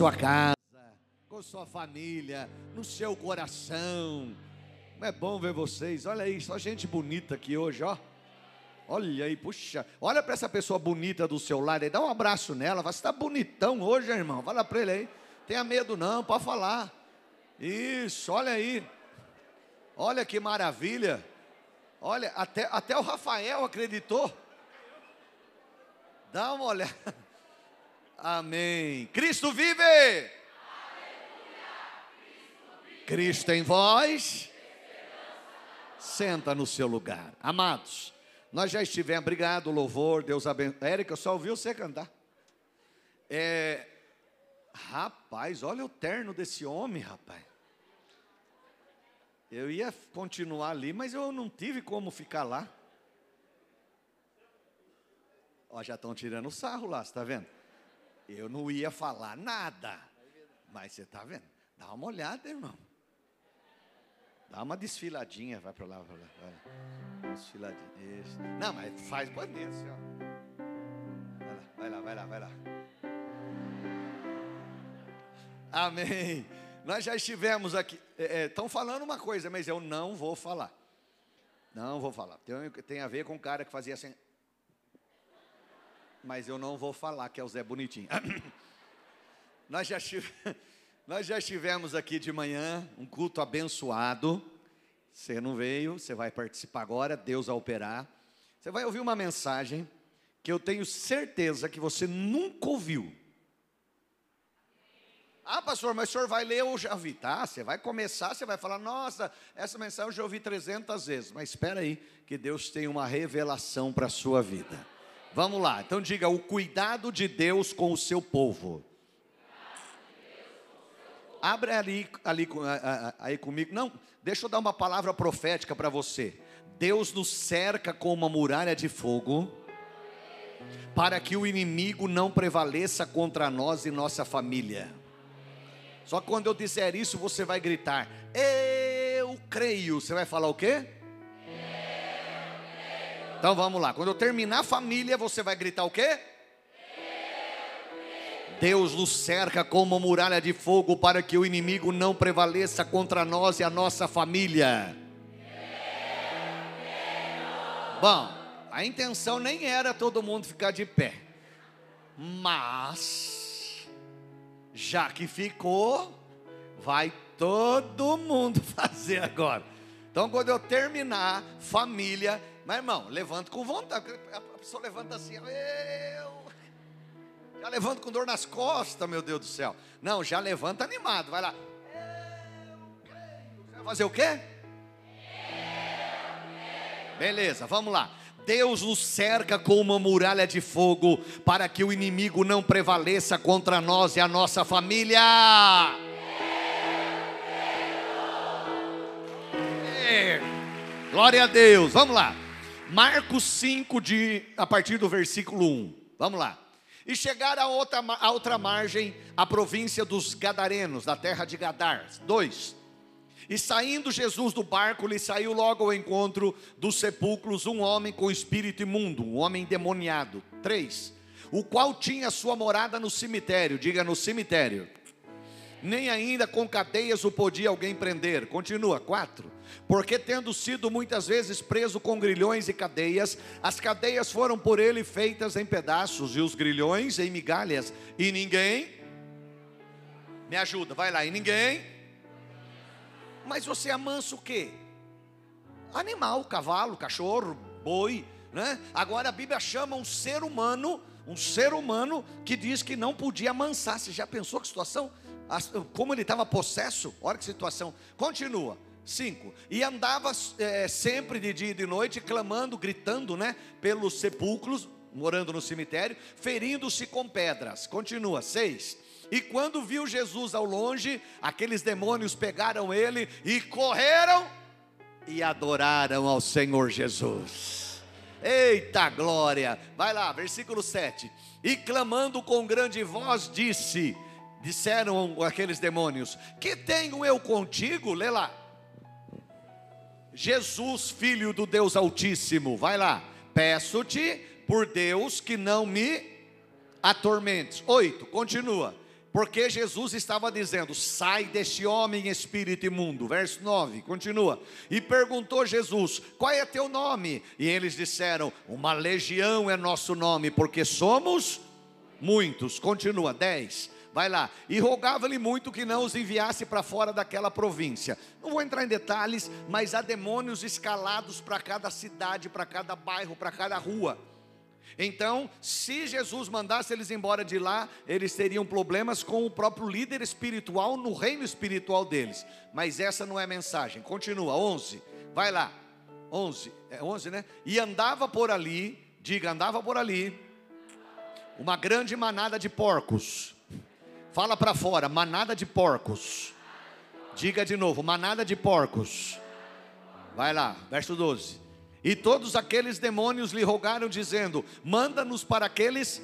sua casa, com sua família, no seu coração. É bom ver vocês. Olha aí, só gente bonita aqui hoje, ó. Olha aí, puxa. Olha para essa pessoa bonita do seu lado aí, dá um abraço nela. Você está bonitão hoje, irmão. Fala para ele aí. Tenha medo não, pode falar. Isso, olha aí. Olha que maravilha. Olha, até, até o Rafael acreditou. Dá uma olhada. Amém. Cristo vive. Cristo em vós. Senta no seu lugar. Amados, nós já estivemos. Obrigado, louvor. Deus abençoe. Érica, eu só ouvi você cantar. É, rapaz, olha o terno desse homem, rapaz. Eu ia continuar ali, mas eu não tive como ficar lá. Ó, já estão tirando sarro lá, você está vendo? Eu não ia falar nada. Mas você está vendo? Dá uma olhada, irmão. Dá uma desfiladinha, vai para lá, vai lá. Vai. Desfiladinha. Isso. Não, mas faz bonito, ó. Vai lá, vai lá, vai lá, vai lá. Amém. Nós já estivemos aqui. Estão é, é, falando uma coisa, mas eu não vou falar. Não vou falar. Tem, tem a ver com um cara que fazia assim mas eu não vou falar que é o Zé Bonitinho. nós, já nós já estivemos aqui de manhã, um culto abençoado. Você não veio, você vai participar agora, Deus a operar. Você vai ouvir uma mensagem que eu tenho certeza que você nunca ouviu. Ah, pastor, mas o senhor vai ler, eu já vi. Tá, você vai começar, você vai falar, nossa, essa mensagem eu já ouvi 300 vezes. Mas espera aí, que Deus tem uma revelação para a sua vida. Vamos lá, então diga: o cuidado de Deus com o seu povo. Abre ali, ali aí comigo. Não, deixa eu dar uma palavra profética para você. Deus nos cerca com uma muralha de fogo, para que o inimigo não prevaleça contra nós e nossa família. Só que quando eu disser isso, você vai gritar: Eu creio. Você vai falar o quê? Então vamos lá. Quando eu terminar a família, você vai gritar o quê? Deus nos cerca como muralha de fogo para que o inimigo não prevaleça contra nós e a nossa família. Bom, a intenção nem era todo mundo ficar de pé, mas já que ficou, vai todo mundo fazer agora. Então, quando eu terminar, família, mas irmão, levanta com vontade. A pessoa levanta assim, eu. Já levanta com dor nas costas, meu Deus do céu. Não, já levanta animado, vai lá. Vai fazer o quê? Beleza, vamos lá. Deus nos cerca com uma muralha de fogo para que o inimigo não prevaleça contra nós e a nossa família. Glória a Deus, vamos lá. Marcos 5, de, a partir do versículo 1. Vamos lá. E chegaram a outra, a outra margem, a província dos Gadarenos, da terra de Gadar. 2. E saindo Jesus do barco, lhe saiu logo ao encontro dos sepulcros um homem com espírito imundo, um homem endemoniado. 3. O qual tinha sua morada no cemitério, diga no cemitério. Nem ainda com cadeias o podia alguém prender. Continua. 4 porque tendo sido muitas vezes preso com grilhões e cadeias, as cadeias foram por ele feitas em pedaços e os grilhões em migalhas, e ninguém me ajuda, vai lá, e ninguém. Mas você amansa o quê? Animal, cavalo, cachorro, boi, né? Agora a Bíblia chama um ser humano, um ser humano que diz que não podia amansar. Você já pensou que situação? Como ele estava possesso? Olha que situação. Continua. 5. E andava é, sempre de dia e de noite, clamando, gritando, né? Pelos sepulcros, morando no cemitério, ferindo-se com pedras. Continua. 6. E quando viu Jesus ao longe, aqueles demônios pegaram ele e correram e adoraram ao Senhor Jesus. Eita glória! Vai lá, versículo 7. E clamando com grande voz, disse: Disseram aqueles demônios: Que tenho eu contigo? Lê lá. Jesus, filho do Deus Altíssimo, vai lá, peço-te por Deus que não me atormentes. Oito, continua. Porque Jesus estava dizendo: sai deste homem, espírito imundo. Verso 9, continua. E perguntou Jesus: qual é teu nome? E eles disseram: uma legião é nosso nome, porque somos muitos. Continua, 10. Vai lá. E rogava-lhe muito que não os enviasse para fora daquela província. Não vou entrar em detalhes, mas há demônios escalados para cada cidade, para cada bairro, para cada rua. Então, se Jesus mandasse eles embora de lá, eles teriam problemas com o próprio líder espiritual no reino espiritual deles. Mas essa não é a mensagem. Continua, 11. Vai lá. 11, é 11, né? E andava por ali, diga, andava por ali, uma grande manada de porcos. Fala para fora, manada de porcos. Diga de novo, manada de porcos. Vai lá, verso 12. E todos aqueles demônios lhe rogaram, dizendo: Manda-nos para aqueles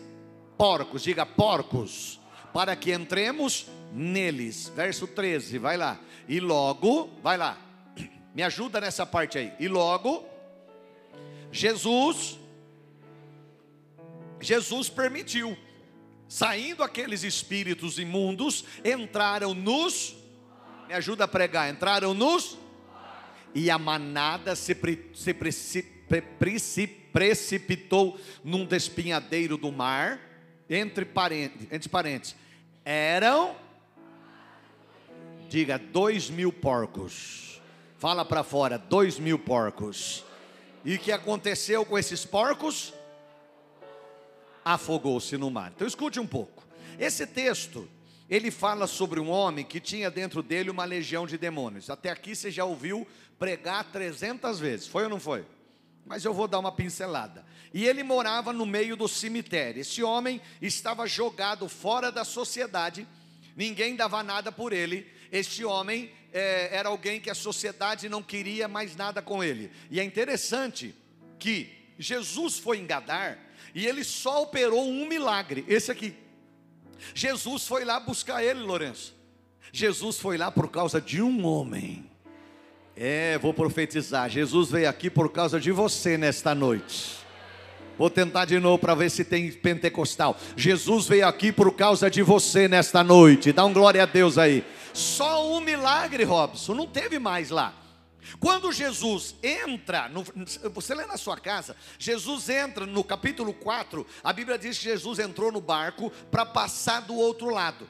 porcos, diga porcos, para que entremos neles. Verso 13, vai lá. E logo, vai lá, me ajuda nessa parte aí. E logo, Jesus, Jesus permitiu, saindo aqueles espíritos imundos, entraram nos, me ajuda a pregar, entraram nos e a manada se, pre, se, pre, se precipitou num despinhadeiro do mar, entre parentes, entre parentes, eram, diga, dois mil porcos. Fala para fora, dois mil porcos. E o que aconteceu com esses porcos? Afogou-se no mar. Então escute um pouco. Esse texto, ele fala sobre um homem que tinha dentro dele uma legião de demônios. Até aqui você já ouviu pregar 300 vezes, foi ou não foi? Mas eu vou dar uma pincelada. E ele morava no meio do cemitério. Esse homem estava jogado fora da sociedade, ninguém dava nada por ele. Este homem é, era alguém que a sociedade não queria mais nada com ele. E é interessante que Jesus foi em Gadar e ele só operou um milagre, esse aqui. Jesus foi lá buscar ele, Lourenço. Jesus foi lá por causa de um homem. É, vou profetizar. Jesus veio aqui por causa de você nesta noite. Vou tentar de novo para ver se tem pentecostal. Jesus veio aqui por causa de você nesta noite. Dá um glória a Deus aí. Só um milagre, Robson, não teve mais lá. Quando Jesus entra, no, você lê na sua casa, Jesus entra no capítulo 4, a Bíblia diz que Jesus entrou no barco para passar do outro lado.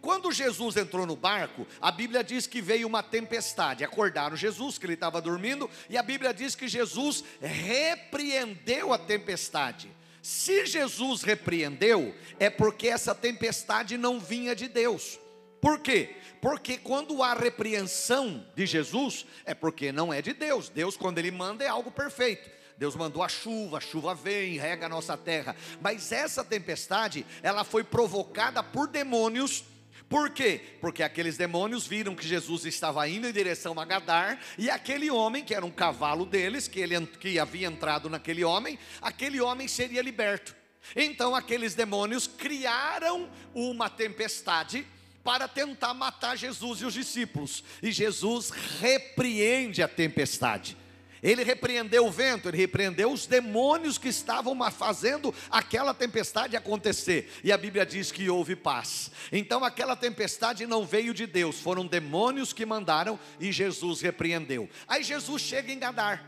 Quando Jesus entrou no barco, a Bíblia diz que veio uma tempestade. Acordaram Jesus, que ele estava dormindo, e a Bíblia diz que Jesus repreendeu a tempestade. Se Jesus repreendeu, é porque essa tempestade não vinha de Deus. Por quê? Porque quando há repreensão de Jesus, é porque não é de Deus. Deus, quando Ele manda, é algo perfeito. Deus mandou a chuva, a chuva vem, rega a nossa terra. Mas essa tempestade, ela foi provocada por demônios por quê? Porque aqueles demônios viram que Jesus estava indo em direção a Gadar, e aquele homem, que era um cavalo deles, que, ele, que havia entrado naquele homem, aquele homem seria liberto. Então aqueles demônios criaram uma tempestade para tentar matar Jesus e os discípulos, e Jesus repreende a tempestade. Ele repreendeu o vento, ele repreendeu os demônios que estavam fazendo aquela tempestade acontecer. E a Bíblia diz que houve paz. Então aquela tempestade não veio de Deus, foram demônios que mandaram e Jesus repreendeu. Aí Jesus chega em Gadar.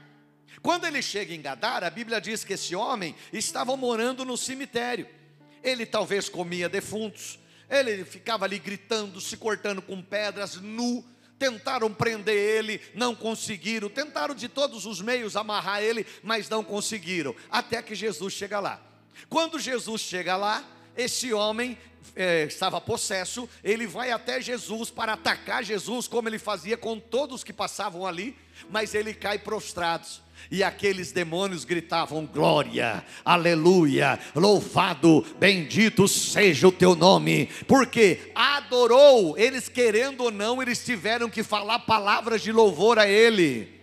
Quando ele chega em Gadar, a Bíblia diz que esse homem estava morando no cemitério. Ele talvez comia defuntos, ele ficava ali gritando, se cortando com pedras, nu. Tentaram prender ele, não conseguiram, tentaram de todos os meios amarrar ele, mas não conseguiram, até que Jesus chega lá. Quando Jesus chega lá, esse homem é, estava possesso, ele vai até Jesus para atacar Jesus, como ele fazia com todos que passavam ali, mas ele cai prostrado. E aqueles demônios gritavam: Glória, aleluia, louvado, bendito seja o teu nome, porque adorou, eles querendo ou não, eles tiveram que falar palavras de louvor a Ele.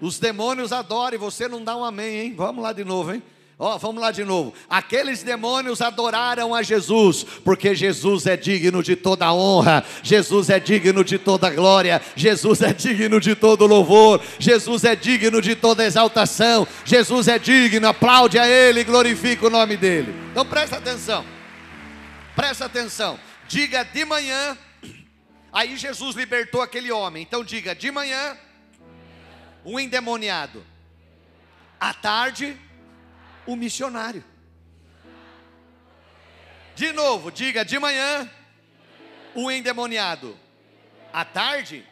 Os demônios adoram, e você não dá um amém, hein? Vamos lá de novo, hein? Ó, oh, vamos lá de novo. Aqueles demônios adoraram a Jesus, porque Jesus é digno de toda honra, Jesus é digno de toda glória, Jesus é digno de todo louvor, Jesus é digno de toda exaltação, Jesus é digno, aplaude a Ele, glorifica o nome dele. Então presta atenção. Presta atenção. Diga de manhã. Aí Jesus libertou aquele homem. Então diga de manhã, um endemoniado. À tarde, o missionário. De novo, diga de manhã, o endemoniado. À tarde,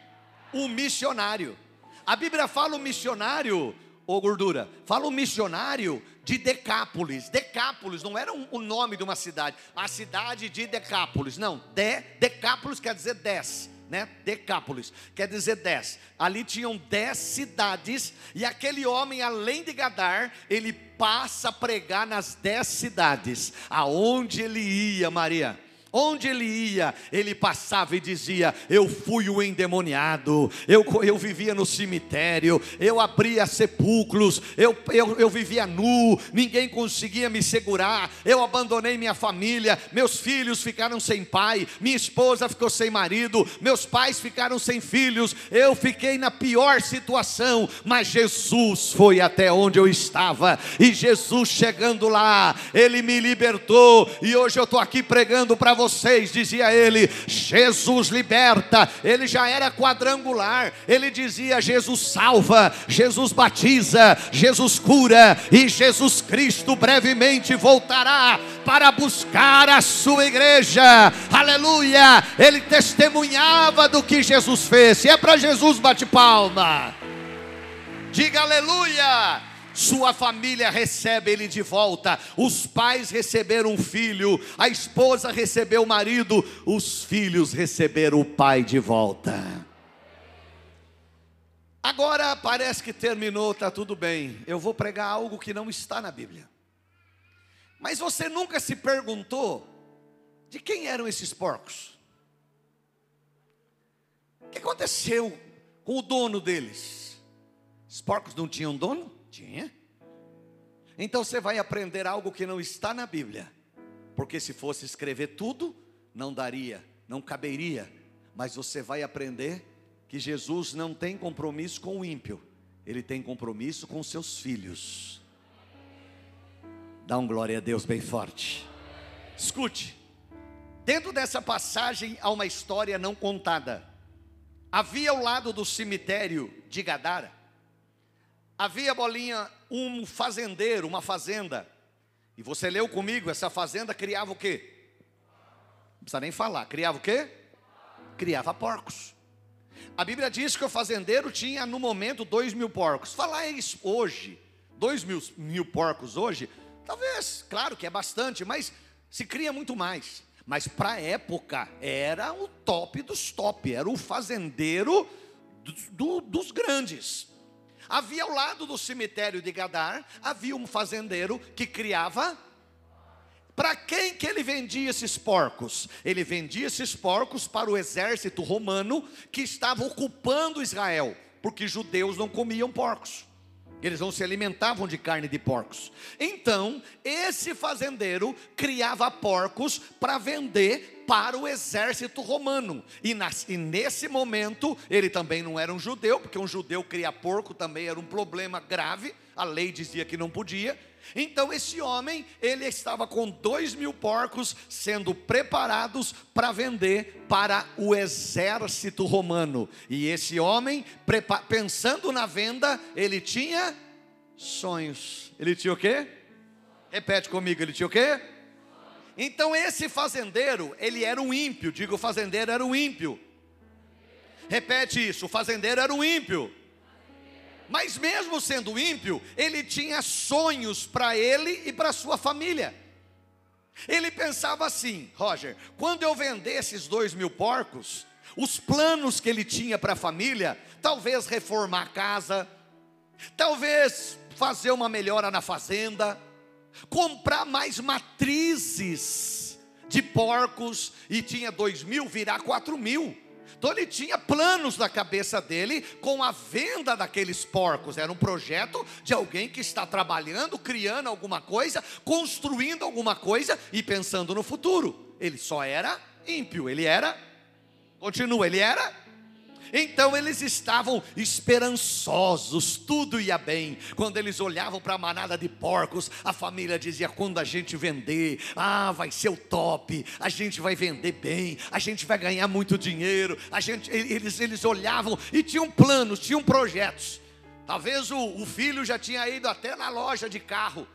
o missionário. A Bíblia fala o missionário, ô gordura, fala o missionário de Decápolis. Decápolis não era um, o nome de uma cidade, a cidade de Decápolis, não. De, Decápolis quer dizer dez né? Decápolis, quer dizer dez. Ali tinham dez cidades, e aquele homem, além de Gadar, ele passa a pregar nas dez cidades, aonde ele ia, Maria Onde ele ia, ele passava e dizia: Eu fui o endemoniado, eu, eu vivia no cemitério, eu abria sepulcros, eu, eu, eu vivia nu, ninguém conseguia me segurar, eu abandonei minha família, meus filhos ficaram sem pai, minha esposa ficou sem marido, meus pais ficaram sem filhos, eu fiquei na pior situação, mas Jesus foi até onde eu estava, e Jesus chegando lá, ele me libertou, e hoje eu estou aqui pregando para vocês, dizia ele, Jesus liberta. Ele já era quadrangular. Ele dizia: Jesus salva, Jesus batiza, Jesus cura e Jesus Cristo brevemente voltará para buscar a sua igreja. Aleluia! Ele testemunhava do que Jesus fez. Se é para Jesus, bate palma. Diga aleluia! Sua família recebe ele de volta, os pais receberam um filho, a esposa recebeu o marido, os filhos receberam o pai de volta. Agora parece que terminou, está tudo bem. Eu vou pregar algo que não está na Bíblia. Mas você nunca se perguntou de quem eram esses porcos? O que aconteceu com o dono deles? Os porcos não tinham dono? Tinha. Então você vai aprender algo que não está na Bíblia. Porque se fosse escrever tudo, não daria, não caberia. Mas você vai aprender que Jesus não tem compromisso com o ímpio, ele tem compromisso com seus filhos. Dá um glória a Deus bem forte. Escute, dentro dessa passagem há uma história não contada. Havia ao lado do cemitério de Gadara havia bolinha um fazendeiro, uma fazenda. E você leu comigo, essa fazenda criava o quê? Não precisa nem falar, criava o quê? Criava porcos. A Bíblia diz que o fazendeiro tinha no momento dois mil porcos. Falar isso hoje, dois mil, mil porcos hoje, talvez, claro que é bastante, mas se cria muito mais. Mas para a época era o top dos top, era o fazendeiro do, do, dos grandes. Havia ao lado do cemitério de Gadar, havia um fazendeiro que criava para quem que ele vendia esses porcos? Ele vendia esses porcos para o exército romano que estava ocupando Israel, porque judeus não comiam porcos. Eles não se alimentavam de carne de porcos. Então, esse fazendeiro criava porcos para vender para o exército romano. E, nas, e, nesse momento, ele também não era um judeu, porque um judeu criar porco também era um problema grave. A lei dizia que não podia. Então, esse homem, ele estava com dois mil porcos sendo preparados para vender para o exército romano. E esse homem, pensando na venda, ele tinha sonhos. Ele tinha o quê? Repete comigo, ele tinha o quê? Então esse fazendeiro, ele era um ímpio. Digo, o fazendeiro era um ímpio. Repete isso, o fazendeiro era um ímpio. Mas mesmo sendo ímpio, ele tinha sonhos para ele e para sua família. Ele pensava assim, Roger, quando eu vender esses dois mil porcos, os planos que ele tinha para a família, talvez reformar a casa, talvez fazer uma melhora na fazenda, comprar mais matrizes de porcos, e tinha dois mil, virar quatro mil. Então ele tinha planos na cabeça dele com a venda daqueles porcos. Era um projeto de alguém que está trabalhando, criando alguma coisa, construindo alguma coisa e pensando no futuro. Ele só era ímpio, ele era. Continua, ele era. Então eles estavam esperançosos, tudo ia bem. Quando eles olhavam para a manada de porcos, a família dizia: quando a gente vender, ah, vai ser o top, a gente vai vender bem, a gente vai ganhar muito dinheiro. A gente, eles, eles olhavam e tinham planos, tinham projetos. Talvez o, o filho já tinha ido até na loja de carro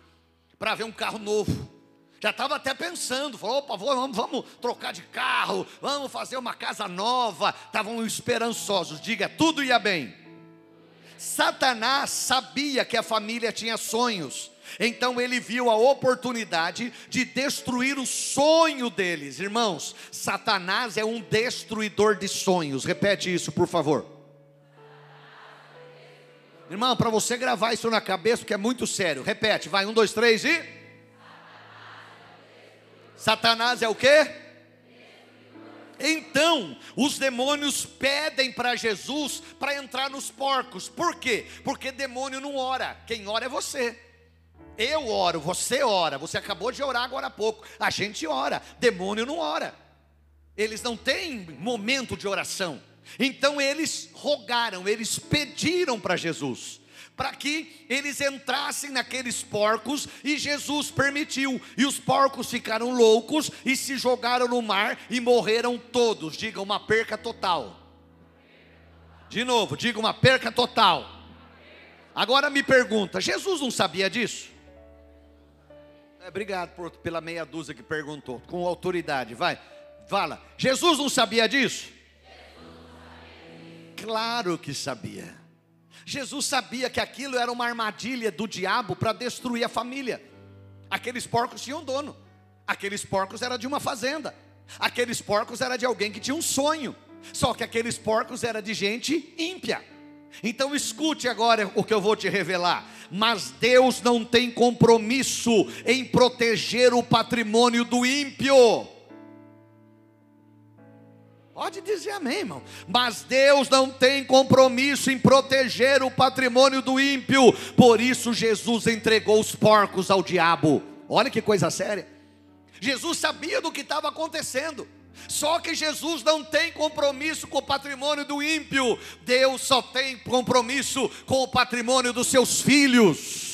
para ver um carro novo. Já estava até pensando, falou, opa, vamos, vamos trocar de carro, vamos fazer uma casa nova. Estavam esperançosos, diga, tudo ia bem. Satanás sabia que a família tinha sonhos, então ele viu a oportunidade de destruir o sonho deles. Irmãos, Satanás é um destruidor de sonhos. Repete isso, por favor. Irmão, para você gravar isso na cabeça, porque é muito sério. Repete, vai, um, dois, três e. Satanás é o quê? Então, os demônios pedem para Jesus para entrar nos porcos. Por quê? Porque demônio não ora. Quem ora é você. Eu oro, você ora. Você acabou de orar agora há pouco. A gente ora. Demônio não ora. Eles não têm momento de oração. Então eles rogaram, eles pediram para Jesus para que eles entrassem naqueles porcos e Jesus permitiu. E os porcos ficaram loucos e se jogaram no mar e morreram todos. Diga uma perca total. De novo, diga uma perca total. Agora me pergunta: Jesus não sabia disso? É, obrigado por, pela meia dúzia que perguntou, com autoridade, vai, fala. Jesus não sabia disso? Claro que sabia. Jesus sabia que aquilo era uma armadilha do diabo para destruir a família. Aqueles porcos tinham dono. Aqueles porcos era de uma fazenda. Aqueles porcos era de alguém que tinha um sonho. Só que aqueles porcos era de gente ímpia. Então escute agora o que eu vou te revelar. Mas Deus não tem compromisso em proteger o patrimônio do ímpio. Pode dizer amém, irmão. Mas Deus não tem compromisso em proteger o patrimônio do ímpio. Por isso Jesus entregou os porcos ao diabo. Olha que coisa séria. Jesus sabia do que estava acontecendo. Só que Jesus não tem compromisso com o patrimônio do ímpio. Deus só tem compromisso com o patrimônio dos seus filhos.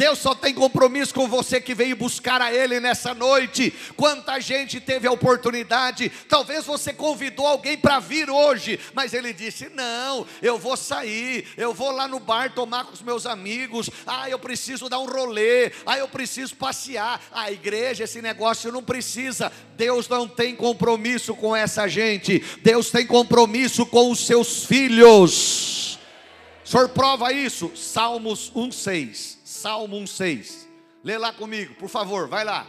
Deus só tem compromisso com você que veio buscar a Ele nessa noite. Quanta gente teve a oportunidade, talvez você convidou alguém para vir hoje, mas ele disse: Não, eu vou sair, eu vou lá no bar tomar com os meus amigos. Ah, eu preciso dar um rolê, ah, eu preciso passear. A igreja, esse negócio não precisa. Deus não tem compromisso com essa gente, Deus tem compromisso com os seus filhos. O senhor prova isso? Salmos 1,6. Salmo 1,6. Lê lá comigo, por favor, vai lá.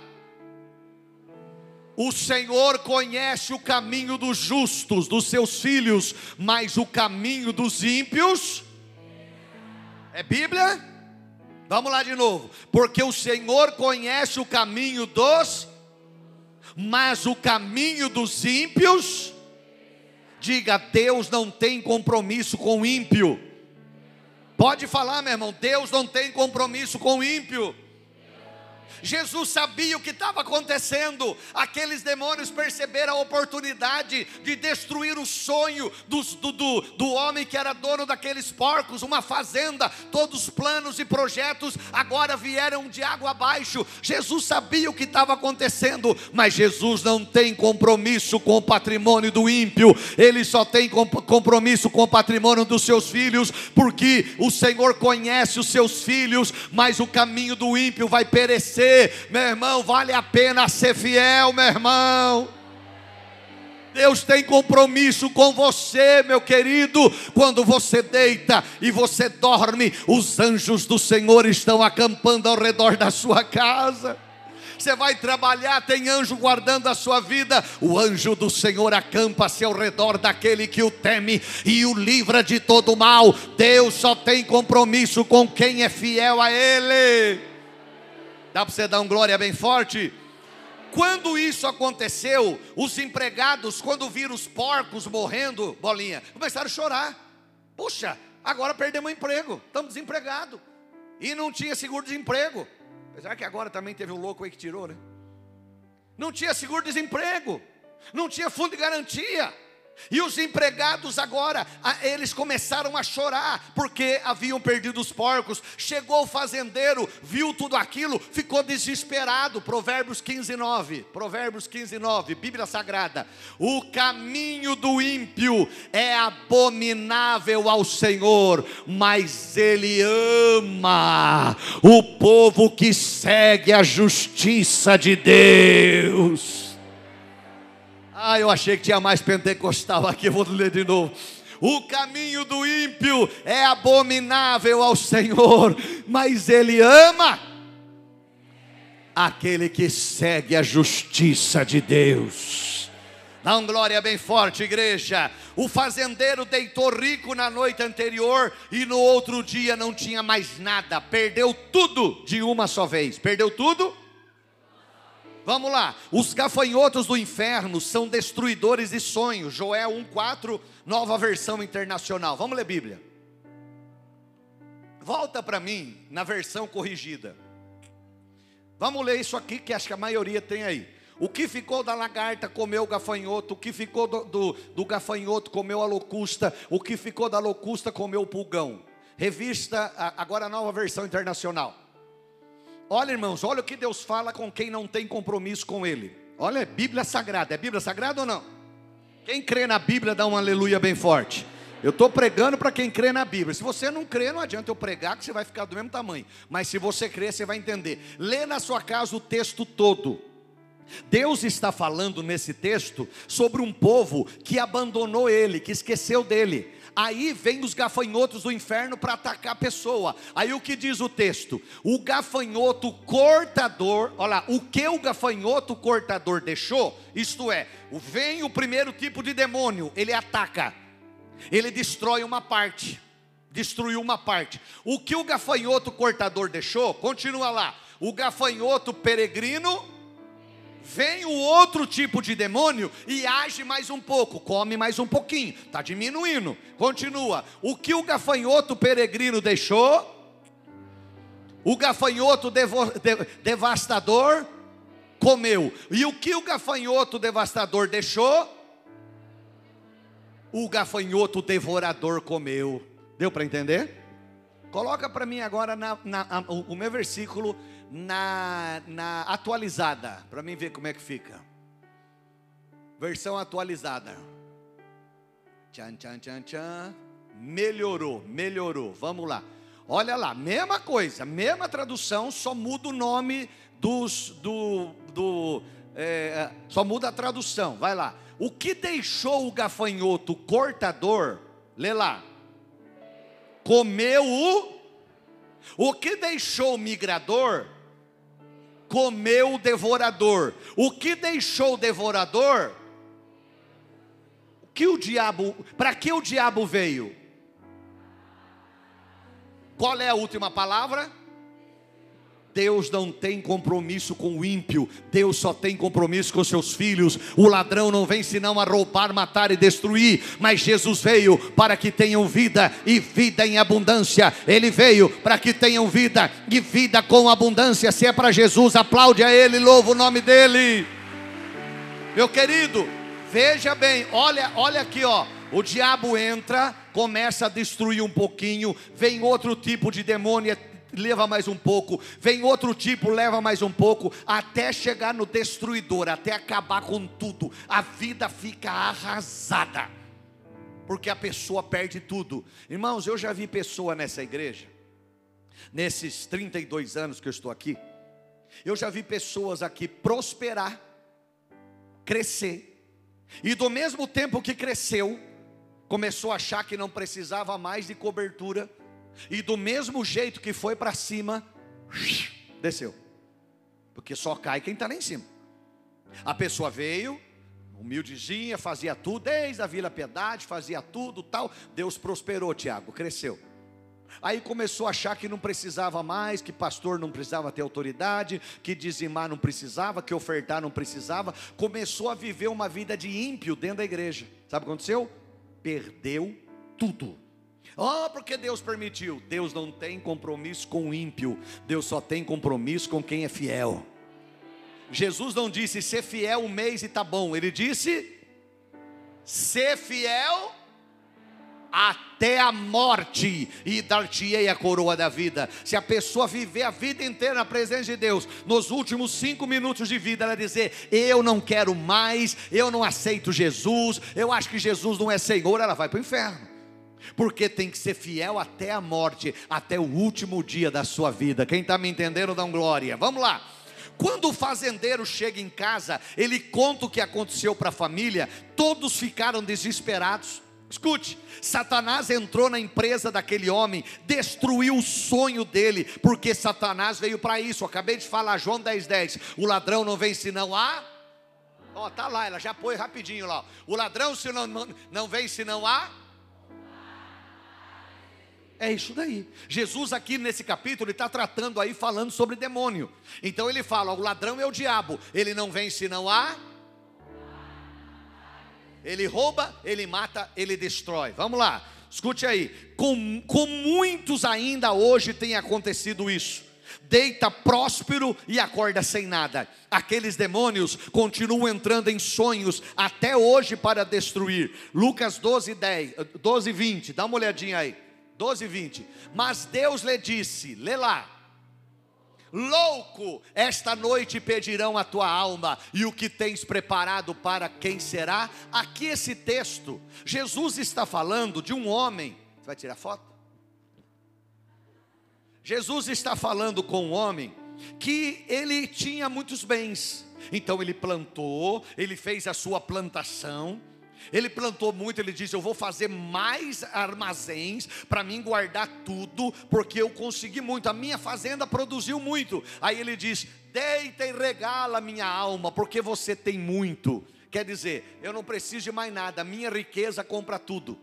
O Senhor conhece o caminho dos justos, dos seus filhos, mas o caminho dos ímpios. É Bíblia? Vamos lá de novo. Porque o Senhor conhece o caminho dos, mas o caminho dos ímpios. Diga, Deus não tem compromisso com o ímpio. Pode falar, meu irmão, Deus não tem compromisso com o ímpio. Jesus sabia o que estava acontecendo. Aqueles demônios perceberam a oportunidade de destruir o sonho do, do, do homem que era dono daqueles porcos, uma fazenda. Todos os planos e projetos agora vieram de água abaixo. Jesus sabia o que estava acontecendo, mas Jesus não tem compromisso com o patrimônio do ímpio, ele só tem compromisso com o patrimônio dos seus filhos, porque o Senhor conhece os seus filhos, mas o caminho do ímpio vai perecer meu irmão, vale a pena ser fiel, meu irmão. Deus tem compromisso com você, meu querido. Quando você deita e você dorme, os anjos do Senhor estão acampando ao redor da sua casa. Você vai trabalhar, tem anjo guardando a sua vida. O anjo do Senhor acampa-se ao redor daquele que o teme e o livra de todo mal. Deus só tem compromisso com quem é fiel a Ele. Dá para você dar um glória bem forte? Quando isso aconteceu, os empregados, quando viram os porcos morrendo, bolinha, começaram a chorar. Puxa, agora perdemos o emprego, estamos desempregados. E não tinha seguro-desemprego. Apesar que agora também teve um louco aí que tirou, né? Não tinha seguro-desemprego, não tinha fundo de garantia. E os empregados agora, eles começaram a chorar, porque haviam perdido os porcos. Chegou o fazendeiro, viu tudo aquilo, ficou desesperado. Provérbios 15, 9. Provérbios 15, 9, Bíblia Sagrada. O caminho do ímpio é abominável ao Senhor, mas ele ama o povo que segue a justiça de Deus. Ah, eu achei que tinha mais pentecostal aqui, eu vou ler de novo. O caminho do ímpio é abominável ao Senhor, mas Ele ama aquele que segue a justiça de Deus. Dá um glória bem forte, igreja. O fazendeiro deitou rico na noite anterior e no outro dia não tinha mais nada, perdeu tudo de uma só vez. Perdeu tudo? Vamos lá. Os gafanhotos do inferno são destruidores de sonhos. Joel 1:4, nova versão internacional. Vamos ler Bíblia. Volta para mim na versão corrigida. Vamos ler isso aqui que acho que a maioria tem aí. O que ficou da lagarta comeu o gafanhoto, o que ficou do, do, do gafanhoto comeu a locusta, o que ficou da locusta comeu o pulgão. Revista, agora nova versão internacional. Olha, irmãos, olha o que Deus fala com quem não tem compromisso com Ele. Olha, é Bíblia Sagrada. É Bíblia Sagrada ou não? Quem crê na Bíblia dá um aleluia bem forte. Eu estou pregando para quem crê na Bíblia. Se você não crê, não adianta eu pregar, que você vai ficar do mesmo tamanho. Mas se você crê, você vai entender. Lê na sua casa o texto todo. Deus está falando nesse texto sobre um povo que abandonou ele, que esqueceu dele. Aí vem os gafanhotos do inferno para atacar a pessoa. Aí o que diz o texto? O gafanhoto cortador, olha lá, o que o gafanhoto cortador deixou, isto é, vem o primeiro tipo de demônio, ele ataca, ele destrói uma parte, destruiu uma parte. O que o gafanhoto cortador deixou, continua lá, o gafanhoto peregrino Vem o outro tipo de demônio e age mais um pouco, come mais um pouquinho, está diminuindo. Continua. O que o gafanhoto peregrino deixou? O gafanhoto de, devastador comeu. E o que o gafanhoto devastador deixou? O gafanhoto devorador comeu. Deu para entender? Coloca para mim agora na, na, o, o meu versículo na, na atualizada, para mim ver como é que fica. Versão atualizada. Tchan, tchan, tchan, tchan. Melhorou, melhorou. Vamos lá. Olha lá, mesma coisa, mesma tradução, só muda o nome dos, do, do é, só muda a tradução. Vai lá. O que deixou o gafanhoto cortador? Lê lá. Comeu o. O que deixou o migrador? Comeu o devorador. O que deixou o devorador? O que o diabo, para que o diabo veio? Qual é a última palavra? Deus não tem compromisso com o ímpio, Deus só tem compromisso com seus filhos. O ladrão não vem senão a roubar, matar e destruir, mas Jesus veio para que tenham vida e vida em abundância. Ele veio para que tenham vida e vida com abundância. Se é para Jesus, aplaude a Ele, louva o nome dEle. Meu querido, veja bem, olha, olha aqui, ó. O diabo entra, começa a destruir um pouquinho, vem outro tipo de demônio leva mais um pouco, vem outro tipo, leva mais um pouco, até chegar no destruidor, até acabar com tudo. A vida fica arrasada, porque a pessoa perde tudo. Irmãos, eu já vi pessoa nessa igreja, nesses 32 anos que eu estou aqui, eu já vi pessoas aqui prosperar, crescer, e do mesmo tempo que cresceu, começou a achar que não precisava mais de cobertura e do mesmo jeito que foi para cima, desceu. Porque só cai quem está lá em cima. A pessoa veio, humildezinha, fazia tudo, desde a Vila Piedade, fazia tudo tal. Deus prosperou, Tiago, cresceu. Aí começou a achar que não precisava mais, que pastor não precisava ter autoridade, que dizimar não precisava, que ofertar não precisava. Começou a viver uma vida de ímpio dentro da igreja. Sabe o que aconteceu? Perdeu tudo. Oh, porque Deus permitiu. Deus não tem compromisso com o ímpio, Deus só tem compromisso com quem é fiel. Jesus não disse ser fiel um mês e tá bom, ele disse ser fiel até a morte e dar-te-ei a coroa da vida. Se a pessoa viver a vida inteira na presença de Deus, nos últimos cinco minutos de vida, ela dizer: Eu não quero mais, eu não aceito Jesus, eu acho que Jesus não é Senhor, ela vai para o inferno. Porque tem que ser fiel até a morte, até o último dia da sua vida. Quem está me entendendo, dá um glória. Vamos lá. Quando o fazendeiro chega em casa, ele conta o que aconteceu para a família, todos ficaram desesperados. Escute, Satanás entrou na empresa daquele homem, destruiu o sonho dele, porque Satanás veio para isso. Eu acabei de falar, João 10,10. 10, o ladrão não vem senão a. Ó, tá lá, ela já põe rapidinho lá. O ladrão se não, não, não vem senão a. É isso daí. Jesus aqui nesse capítulo ele está tratando aí falando sobre demônio. Então ele fala: o ladrão é o diabo. Ele não vem senão a ele rouba, ele mata, ele destrói. Vamos lá, escute aí. Com, com muitos ainda hoje tem acontecido isso. Deita próspero e acorda sem nada. Aqueles demônios continuam entrando em sonhos até hoje para destruir. Lucas 12, 10, 12 20, dá uma olhadinha aí. 12, 20. Mas Deus lhe disse: lê lá Louco, esta noite pedirão a tua alma, e o que tens preparado para quem será? Aqui esse texto, Jesus está falando de um homem. Você vai tirar foto? Jesus está falando com um homem que ele tinha muitos bens. Então ele plantou, ele fez a sua plantação, ele plantou muito, ele disse: Eu vou fazer mais armazéns para mim guardar tudo, porque eu consegui muito. A minha fazenda produziu muito. Aí ele diz: Deita e regala minha alma, porque você tem muito. Quer dizer, eu não preciso de mais nada, minha riqueza compra tudo.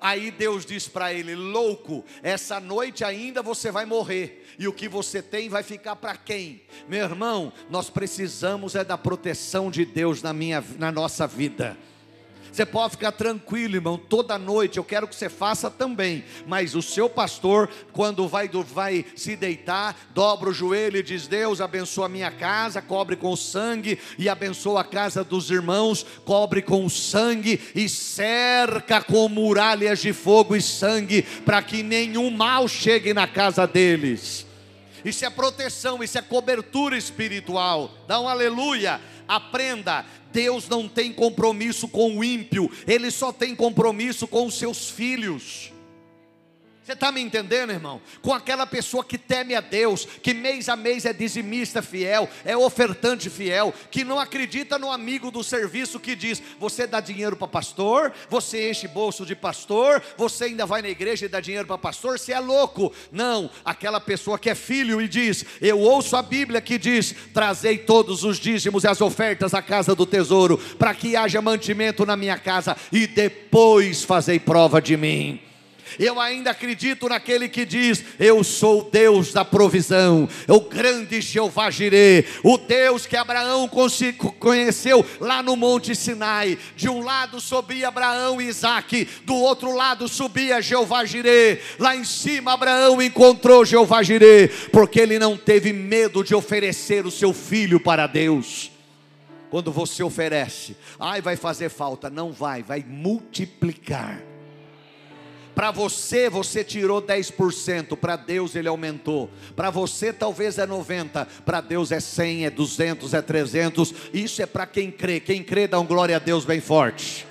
Aí Deus diz para ele: Louco, essa noite ainda você vai morrer, e o que você tem vai ficar para quem? Meu irmão, nós precisamos é da proteção de Deus na, minha, na nossa vida. Você pode ficar tranquilo, irmão, toda noite eu quero que você faça também. Mas o seu pastor, quando vai, vai se deitar, dobra o joelho e diz: Deus, abençoa a minha casa, cobre com sangue, e abençoa a casa dos irmãos, cobre com sangue, e cerca com muralhas de fogo e sangue, para que nenhum mal chegue na casa deles. Isso é proteção, isso é cobertura espiritual. Dá um aleluia. Aprenda, Deus não tem compromisso com o ímpio, Ele só tem compromisso com os seus filhos. Você está me entendendo, irmão? Com aquela pessoa que teme a Deus, que mês a mês é dizimista fiel, é ofertante fiel, que não acredita no amigo do serviço que diz: você dá dinheiro para pastor, você enche bolso de pastor, você ainda vai na igreja e dá dinheiro para pastor, você é louco. Não, aquela pessoa que é filho e diz: eu ouço a Bíblia que diz: trazei todos os dízimos e as ofertas à casa do tesouro, para que haja mantimento na minha casa, e depois fazei prova de mim. Eu ainda acredito naquele que diz: Eu sou o Deus da provisão, o grande Jeová Jirê, o Deus que Abraão conheceu lá no Monte Sinai. De um lado subia Abraão e Isaac, do outro lado subia Jeová Jirê. Lá em cima Abraão encontrou Jeová Jirê, porque ele não teve medo de oferecer o seu filho para Deus quando você oferece, ai, vai fazer falta, não vai, vai multiplicar. Para você, você tirou 10%, para Deus ele aumentou. Para você talvez é 90, para Deus é 100, é 200, é 300. Isso é para quem crê. Quem crê dá um glória a Deus bem forte.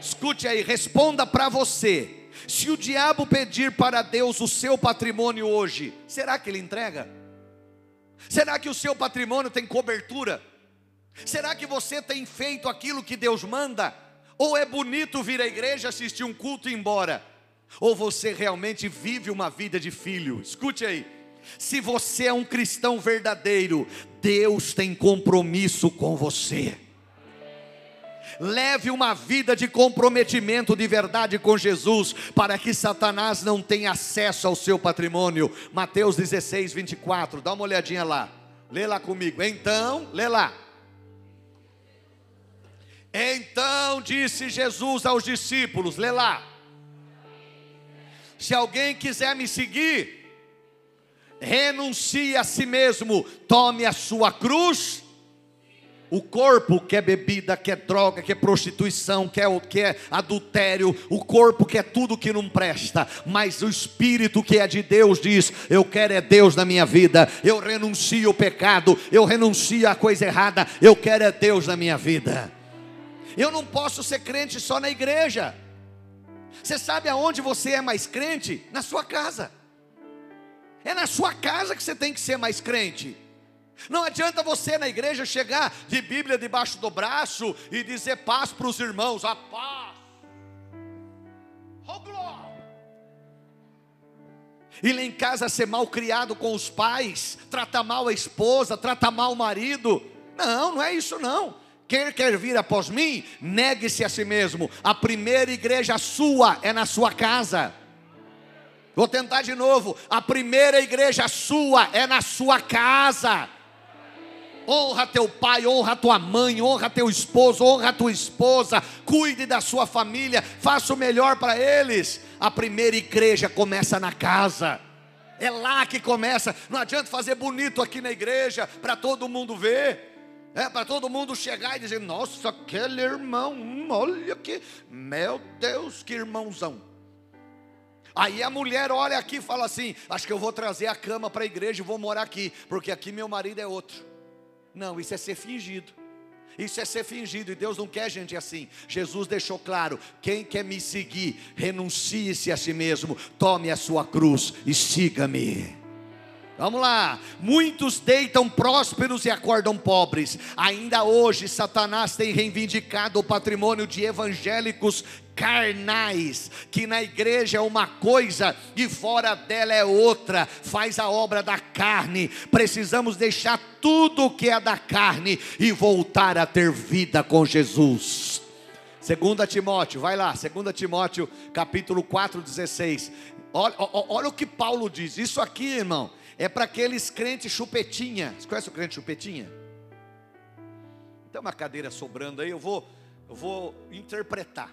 Escute aí, responda para você. Se o diabo pedir para Deus o seu patrimônio hoje, será que ele entrega? Será que o seu patrimônio tem cobertura? Será que você tem feito aquilo que Deus manda? Ou é bonito vir à igreja, assistir um culto e ir embora? Ou você realmente vive uma vida de filho? Escute aí. Se você é um cristão verdadeiro, Deus tem compromisso com você. Leve uma vida de comprometimento de verdade com Jesus, para que Satanás não tenha acesso ao seu patrimônio. Mateus 16, 24, dá uma olhadinha lá, lê lá comigo. Então, lê lá. Então disse Jesus aos discípulos, lê lá. Se alguém quiser me seguir, renuncie a si mesmo, tome a sua cruz. O corpo quer bebida, quer droga, quer prostituição, quer, quer adultério. O corpo quer tudo que não presta. Mas o espírito que é de Deus diz: Eu quero é Deus na minha vida. Eu renuncio o pecado. Eu renuncio a coisa errada. Eu quero é Deus na minha vida. Eu não posso ser crente só na igreja. Você sabe aonde você é mais crente? Na sua casa. É na sua casa que você tem que ser mais crente. Não adianta você na igreja chegar de Bíblia debaixo do braço e dizer paz para os irmãos, a paz. Oh. E lá em casa ser mal criado com os pais, tratar mal a esposa, tratar mal o marido. Não, não é isso não. Quem quer vir após mim, negue-se a si mesmo. A primeira igreja sua é na sua casa. Vou tentar de novo. A primeira igreja sua é na sua casa. Honra teu pai, honra tua mãe, honra teu esposo, honra tua esposa, cuide da sua família, faça o melhor para eles. A primeira igreja começa na casa. É lá que começa. Não adianta fazer bonito aqui na igreja para todo mundo ver. É para todo mundo chegar e dizer: Nossa, aquele irmão, hum, olha que, meu Deus, que irmãozão. Aí a mulher olha aqui e fala assim: Acho que eu vou trazer a cama para a igreja e vou morar aqui, porque aqui meu marido é outro. Não, isso é ser fingido. Isso é ser fingido e Deus não quer gente assim. Jesus deixou claro: quem quer me seguir, renuncie-se a si mesmo, tome a sua cruz e siga-me. Vamos lá, muitos deitam prósperos e acordam pobres. Ainda hoje, Satanás tem reivindicado o patrimônio de evangélicos carnais, que na igreja é uma coisa e fora dela é outra, faz a obra da carne. Precisamos deixar tudo o que é da carne e voltar a ter vida com Jesus. 2 Timóteo, vai lá, 2 Timóteo, capítulo 4, 16. Olha, olha o que Paulo diz. Isso aqui, irmão, é para aqueles crentes chupetinha. Você conhece o crente chupetinha? Tem uma cadeira sobrando aí, eu vou, eu vou interpretar.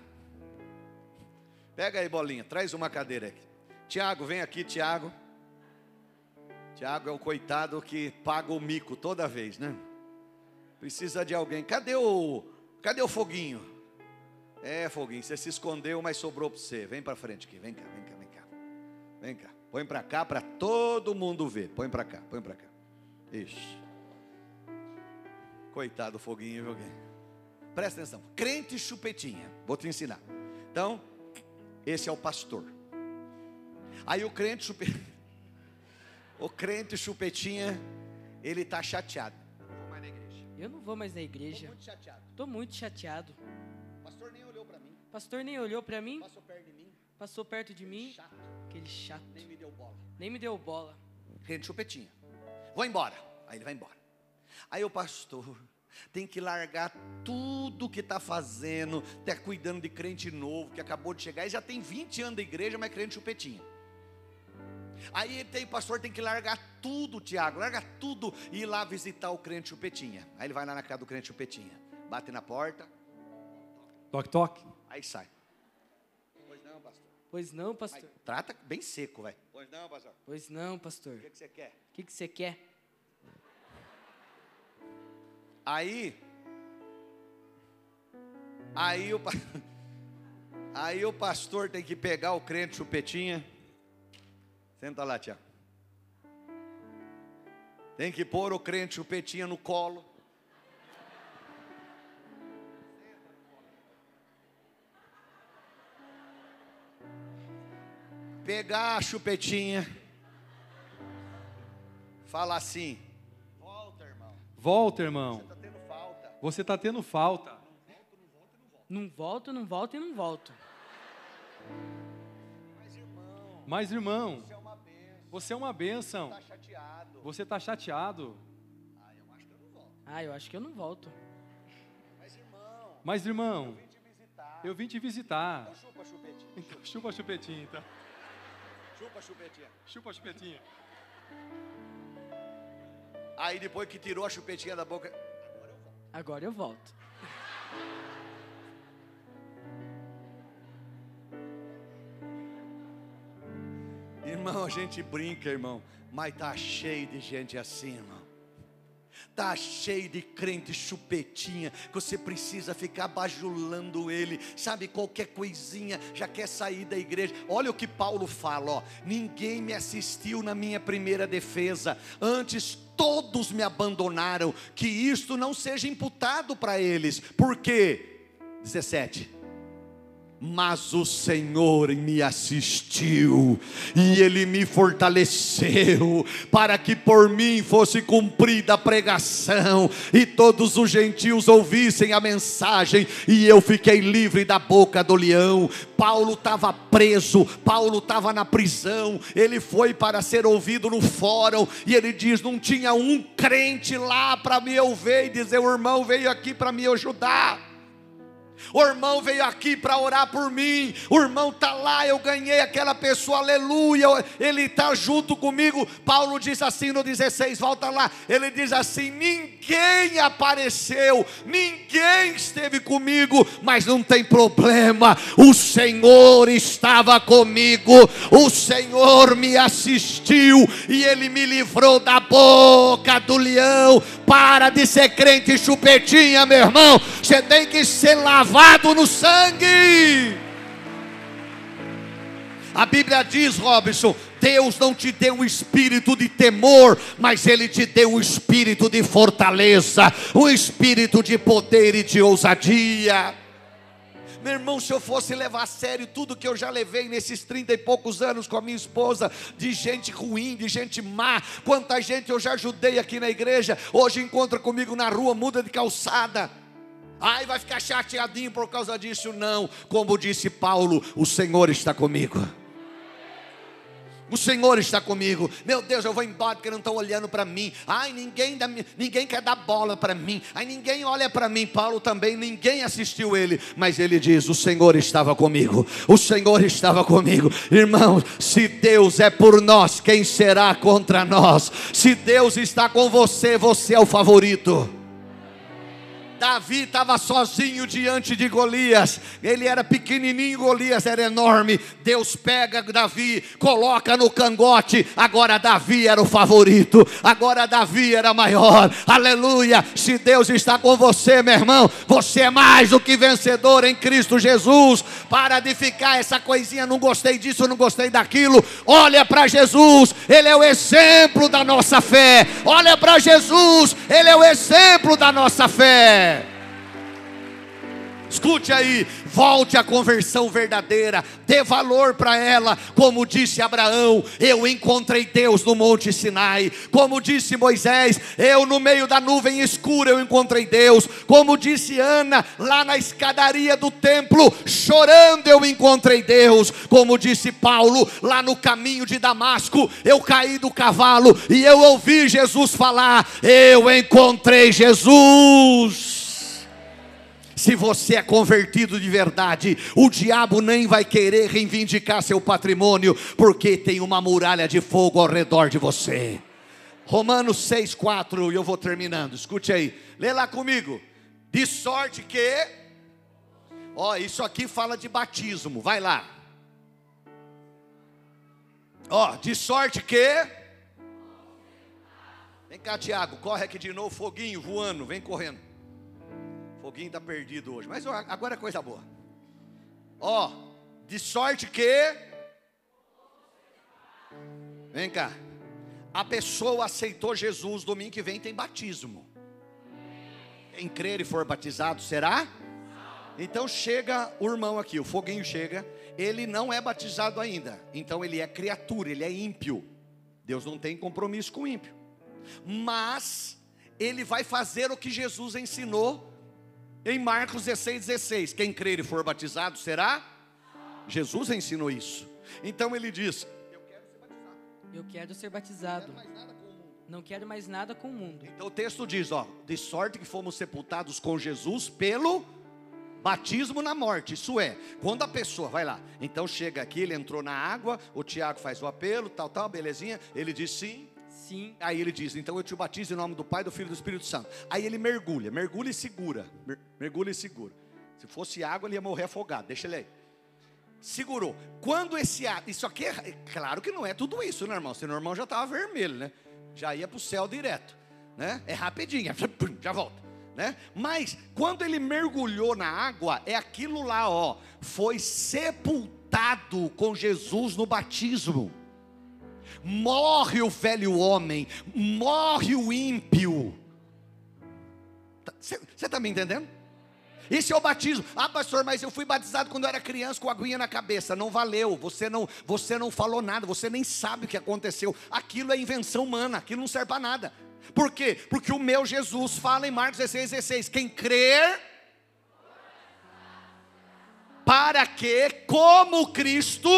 Pega aí, bolinha, traz uma cadeira aqui. Tiago, vem aqui, Tiago. Tiago é o coitado que paga o mico toda vez, né? Precisa de alguém. Cadê o, cadê o foguinho? É, foguinho, você se escondeu, mas sobrou para você. Vem para frente aqui, vem cá, vem cá, vem cá. Vem cá. Põe para cá para todo mundo ver. Põe para cá, põe para cá. Ixi. Coitado do foguinho, viu? Presta atenção. Crente chupetinha. Vou te ensinar. Então, esse é o pastor. Aí o crente chupetinha. O crente chupetinha, ele está chateado. Eu não vou mais na igreja. Estou muito chateado. Estou muito chateado. O pastor nem olhou para mim. Pastor nem olhou para mim. Passou perto de mim. Passou perto de mim. Chato. Aquele chato. Nem me deu bola. Nem me deu bola. Crente chupetinha. Vou embora. Aí ele vai embora. Aí o pastor tem que largar tudo que está fazendo, está cuidando de crente novo, que acabou de chegar, e já tem 20 anos da igreja, mas é crente chupetinha. Aí tem pastor tem que largar tudo, Tiago, larga tudo e ir lá visitar o crente chupetinha. Aí ele vai lá na casa do crente chupetinha, bate na porta, Toque, toque. aí sai. Pois não, pastor. Mas trata bem seco, vai. Pois não, pastor. Pois não, pastor. O que, que você quer? O que, que você quer? Aí, aí o, aí o pastor tem que pegar o crente chupetinha. Senta lá, Tiago. Tem que pôr o crente chupetinha no colo. Pegar a chupetinha. Fala assim. Volta, irmão. Volta, irmão. Tá tendo falta. Você está tendo falta. Não volto, não volto e não volto. Mas, irmão, Mas, irmão, é uma benção. você é uma bênção. Tá chateado. Você está chateado. Ah, eu acho que eu não volto. Ah, eu acho que eu não volto. Mas, irmão, Mas, irmão, vim te visitar. eu vim te visitar. Então chupa, chupetinha. Então, chupa a chupetinha, então. Chupa, chupetinha. Chupa a chupetinha. Aí depois que tirou a chupetinha da boca. Agora eu volto. Irmão, a gente brinca, irmão. Mas tá cheio de gente assim, irmão. Tá cheio de crente chupetinha, que você precisa ficar bajulando ele, sabe, qualquer coisinha, já quer sair da igreja. Olha o que Paulo fala, ó, ninguém me assistiu na minha primeira defesa, antes todos me abandonaram, que isto não seja imputado para eles, por quê? 17 mas o Senhor me assistiu e Ele me fortaleceu para que por mim fosse cumprida a pregação e todos os gentios ouvissem a mensagem e eu fiquei livre da boca do leão. Paulo estava preso, Paulo estava na prisão, ele foi para ser ouvido no fórum e ele diz: não tinha um crente lá para me ouvir e dizer, o irmão veio aqui para me ajudar. O irmão veio aqui para orar por mim. O irmão está lá, eu ganhei aquela pessoa, aleluia. Ele está junto comigo. Paulo diz assim no 16, volta lá. Ele diz assim: ninguém apareceu, ninguém esteve comigo, mas não tem problema. O Senhor estava comigo, o Senhor me assistiu e ele me livrou da boca do leão. Para de ser crente chupetinha, meu irmão. Você tem que ser lavado no sangue. A Bíblia diz, Robson, Deus não te deu um espírito de temor, mas Ele te deu um espírito de fortaleza, um espírito de poder e de ousadia. Meu irmão, se eu fosse levar a sério tudo que eu já levei nesses trinta e poucos anos com a minha esposa, de gente ruim, de gente má, quanta gente eu já ajudei aqui na igreja, hoje encontra comigo na rua, muda de calçada. Ai, vai ficar chateadinho por causa disso? Não. Como disse Paulo, o Senhor está comigo. O Senhor está comigo. Meu Deus, eu vou embora porque não estão olhando para mim. Ai, ninguém, dá, ninguém quer dar bola para mim. Ai, ninguém olha para mim. Paulo também, ninguém assistiu ele. Mas ele diz: O Senhor estava comigo. O Senhor estava comigo. Irmãos, se Deus é por nós, quem será contra nós? Se Deus está com você, você é o favorito. Davi estava sozinho diante de Golias, ele era pequenininho, Golias era enorme. Deus pega Davi, coloca no cangote. Agora Davi era o favorito, agora Davi era maior. Aleluia! Se Deus está com você, meu irmão, você é mais do que vencedor em Cristo Jesus. Para de ficar essa coisinha, não gostei disso, não gostei daquilo. Olha para Jesus, Ele é o exemplo da nossa fé. Olha para Jesus, Ele é o exemplo da nossa fé. Escute aí, volte à conversão verdadeira, dê valor para ela, como disse Abraão, eu encontrei Deus no Monte Sinai, como disse Moisés, eu no meio da nuvem escura eu encontrei Deus, como disse Ana, lá na escadaria do templo, chorando eu encontrei Deus, como disse Paulo, lá no caminho de Damasco, eu caí do cavalo e eu ouvi Jesus falar, eu encontrei Jesus. Se você é convertido de verdade, o diabo nem vai querer reivindicar seu patrimônio, porque tem uma muralha de fogo ao redor de você. Romanos 6, 4, e eu vou terminando, escute aí, lê lá comigo. De sorte que, ó, isso aqui fala de batismo, vai lá. Ó, de sorte que, vem cá, Tiago, corre aqui de novo, foguinho voando, vem correndo. Foguinho está perdido hoje. Mas agora é coisa boa. Ó, de sorte que. Vem cá. A pessoa aceitou Jesus, domingo que vem tem batismo. Quem crer e for batizado será? Então chega o irmão aqui, o foguinho chega, ele não é batizado ainda, então ele é criatura, ele é ímpio. Deus não tem compromisso com o ímpio, mas ele vai fazer o que Jesus ensinou em Marcos 16, 16: Quem crer e for batizado será? Jesus ensinou isso. Então ele diz: Eu quero ser batizado. Não quero mais nada com o mundo. Então o texto diz: ó, de sorte que fomos sepultados com Jesus pelo batismo na morte. Isso é, quando a pessoa vai lá, então chega aqui, ele entrou na água, o Tiago faz o apelo, tal, tal, belezinha. Ele diz sim, Sim. Aí ele diz: Então eu te batizo em nome do Pai, do Filho e do Espírito Santo. Aí ele mergulha, mergulha e segura. Mergulha e segura. Se fosse água, ele ia morrer afogado. Deixa ele aí. Segurou. Quando esse ar, isso aqui é, claro que não é tudo isso, né, irmão? O irmão já estava vermelho, né? Já ia para o céu direto. né? É rapidinho, é já volta, né? Mas quando ele mergulhou na água, é aquilo lá, ó, foi sepultado com Jesus no batismo. Morre o velho homem, morre o ímpio. Você está me entendendo? Esse é o batismo. Ah, pastor, mas eu fui batizado quando eu era criança com aguinha na cabeça. Não valeu. Você não, você não falou nada. Você nem sabe o que aconteceu. Aquilo é invenção humana. Aquilo não serve para nada. Por quê? Porque o meu Jesus fala em Marcos 16, 16: quem crer, para que, como Cristo,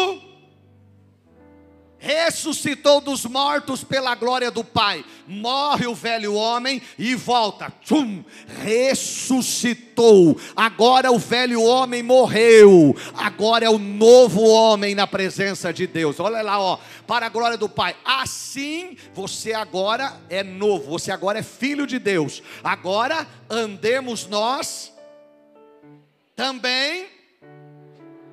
ressuscitou dos mortos pela glória do Pai. Morre o velho homem e volta. Tchum, ressuscitou. Agora o velho homem morreu. Agora é o novo homem na presença de Deus. Olha lá, ó, para a glória do Pai. Assim você agora é novo, você agora é filho de Deus. Agora andemos nós também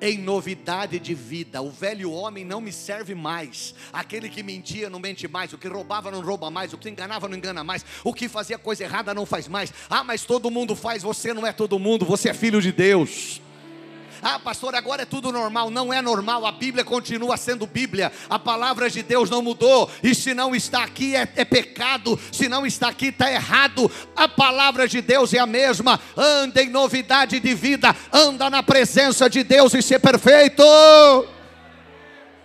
em novidade de vida. O velho homem não me serve mais. Aquele que mentia não mente mais. O que roubava não rouba mais. O que enganava não engana mais. O que fazia coisa errada não faz mais. Ah, mas todo mundo faz. Você não é todo mundo. Você é filho de Deus. Ah, pastor, agora é tudo normal. Não é normal, a Bíblia continua sendo Bíblia, a palavra de Deus não mudou. E se não está aqui é, é pecado, se não está aqui está errado. A palavra de Deus é a mesma. Anda em novidade de vida, anda na presença de Deus e ser perfeito.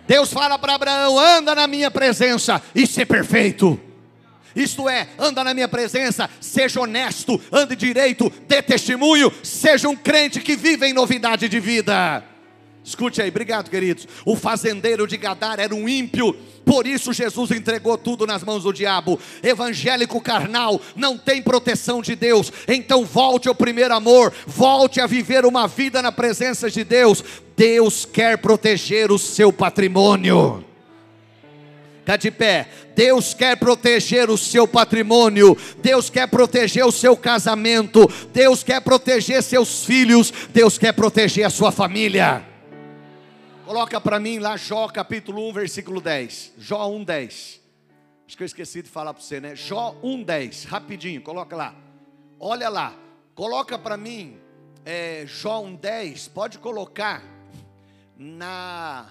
Deus fala para Abraão: anda na minha presença e ser perfeito. Isto é, anda na minha presença, seja honesto, ande direito, dê testemunho, seja um crente que vive em novidade de vida. Escute aí, obrigado, queridos. O fazendeiro de Gadar era um ímpio, por isso Jesus entregou tudo nas mãos do diabo. Evangélico carnal não tem proteção de Deus, então volte ao primeiro amor, volte a viver uma vida na presença de Deus. Deus quer proteger o seu patrimônio. Está de pé. Deus quer proteger o seu patrimônio. Deus quer proteger o seu casamento. Deus quer proteger seus filhos. Deus quer proteger a sua família. Coloca para mim lá Jó capítulo 1, versículo 10. Jó 1, 10. Acho que eu esqueci de falar para você, né? Jó 1, 10. Rapidinho, coloca lá. Olha lá. Coloca para mim é, Jó 1, 10. Pode colocar na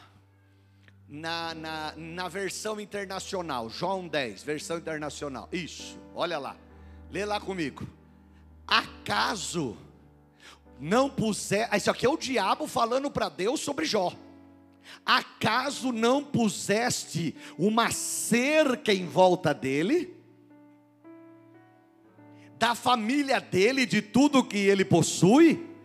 na, na, na versão internacional, João 10, versão internacional. Isso, olha lá, lê lá comigo. Acaso não puser, isso aqui é o diabo falando para Deus sobre Jó. Acaso não puseste uma cerca em volta dele? Da família dele, de tudo que ele possui?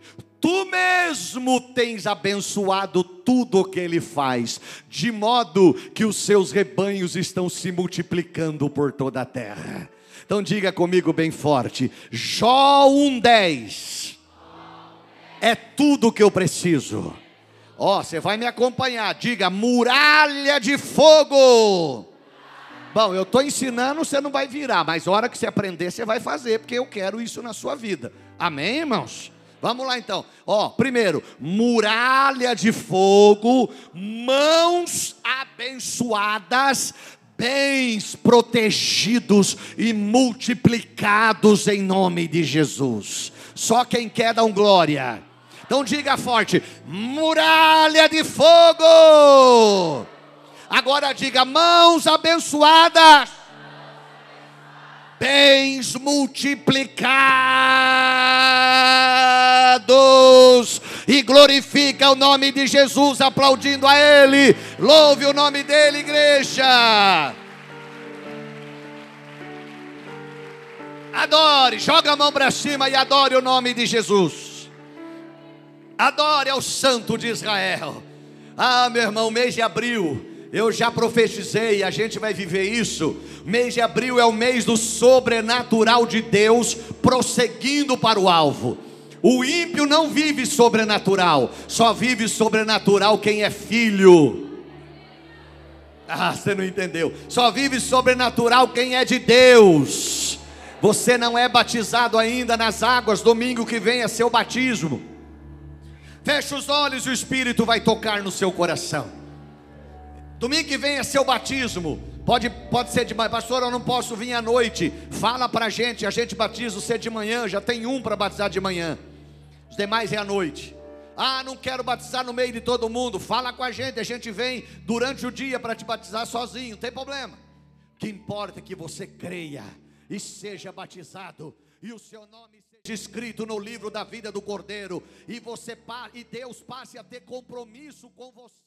Tu mesmo tens abençoado tudo o que ele faz, de modo que os seus rebanhos estão se multiplicando por toda a terra. Então diga comigo bem forte: Jó 1:10 é tudo o que eu preciso. Ó, oh, você vai me acompanhar. Diga muralha de fogo. Bom, eu estou ensinando, você não vai virar, mas a hora que você aprender, você vai fazer, porque eu quero isso na sua vida. Amém, irmãos? Vamos lá então. Ó, primeiro, muralha de fogo, mãos abençoadas, bens protegidos e multiplicados em nome de Jesus. Só quem quer dá um glória. Então diga forte: muralha de fogo. Agora diga mãos abençoadas bens multiplicados. E glorifica o nome de Jesus, aplaudindo a Ele. Louve o nome dEle, igreja. Adore, joga a mão para cima e adore o nome de Jesus. Adore ao Santo de Israel. Ah, meu irmão, mês de abril eu já profetizei, a gente vai viver isso. Mês de abril é o mês do sobrenatural de Deus, prosseguindo para o alvo. O ímpio não vive sobrenatural, só vive sobrenatural quem é filho. Ah, você não entendeu. Só vive sobrenatural quem é de Deus. Você não é batizado ainda nas águas, domingo que vem é seu batismo. Feche os olhos e o Espírito vai tocar no seu coração. Domingo que vem é seu batismo. Pode, pode ser de manhã, pastor, eu não posso vir à noite. Fala para a gente, a gente batiza você de manhã, já tem um para batizar de manhã. Os demais é à noite. Ah, não quero batizar no meio de todo mundo. Fala com a gente, a gente vem durante o dia para te batizar sozinho, não tem problema. O que importa é que você creia e seja batizado e o seu nome seja escrito no livro da vida do Cordeiro e você e Deus passe a ter compromisso com você.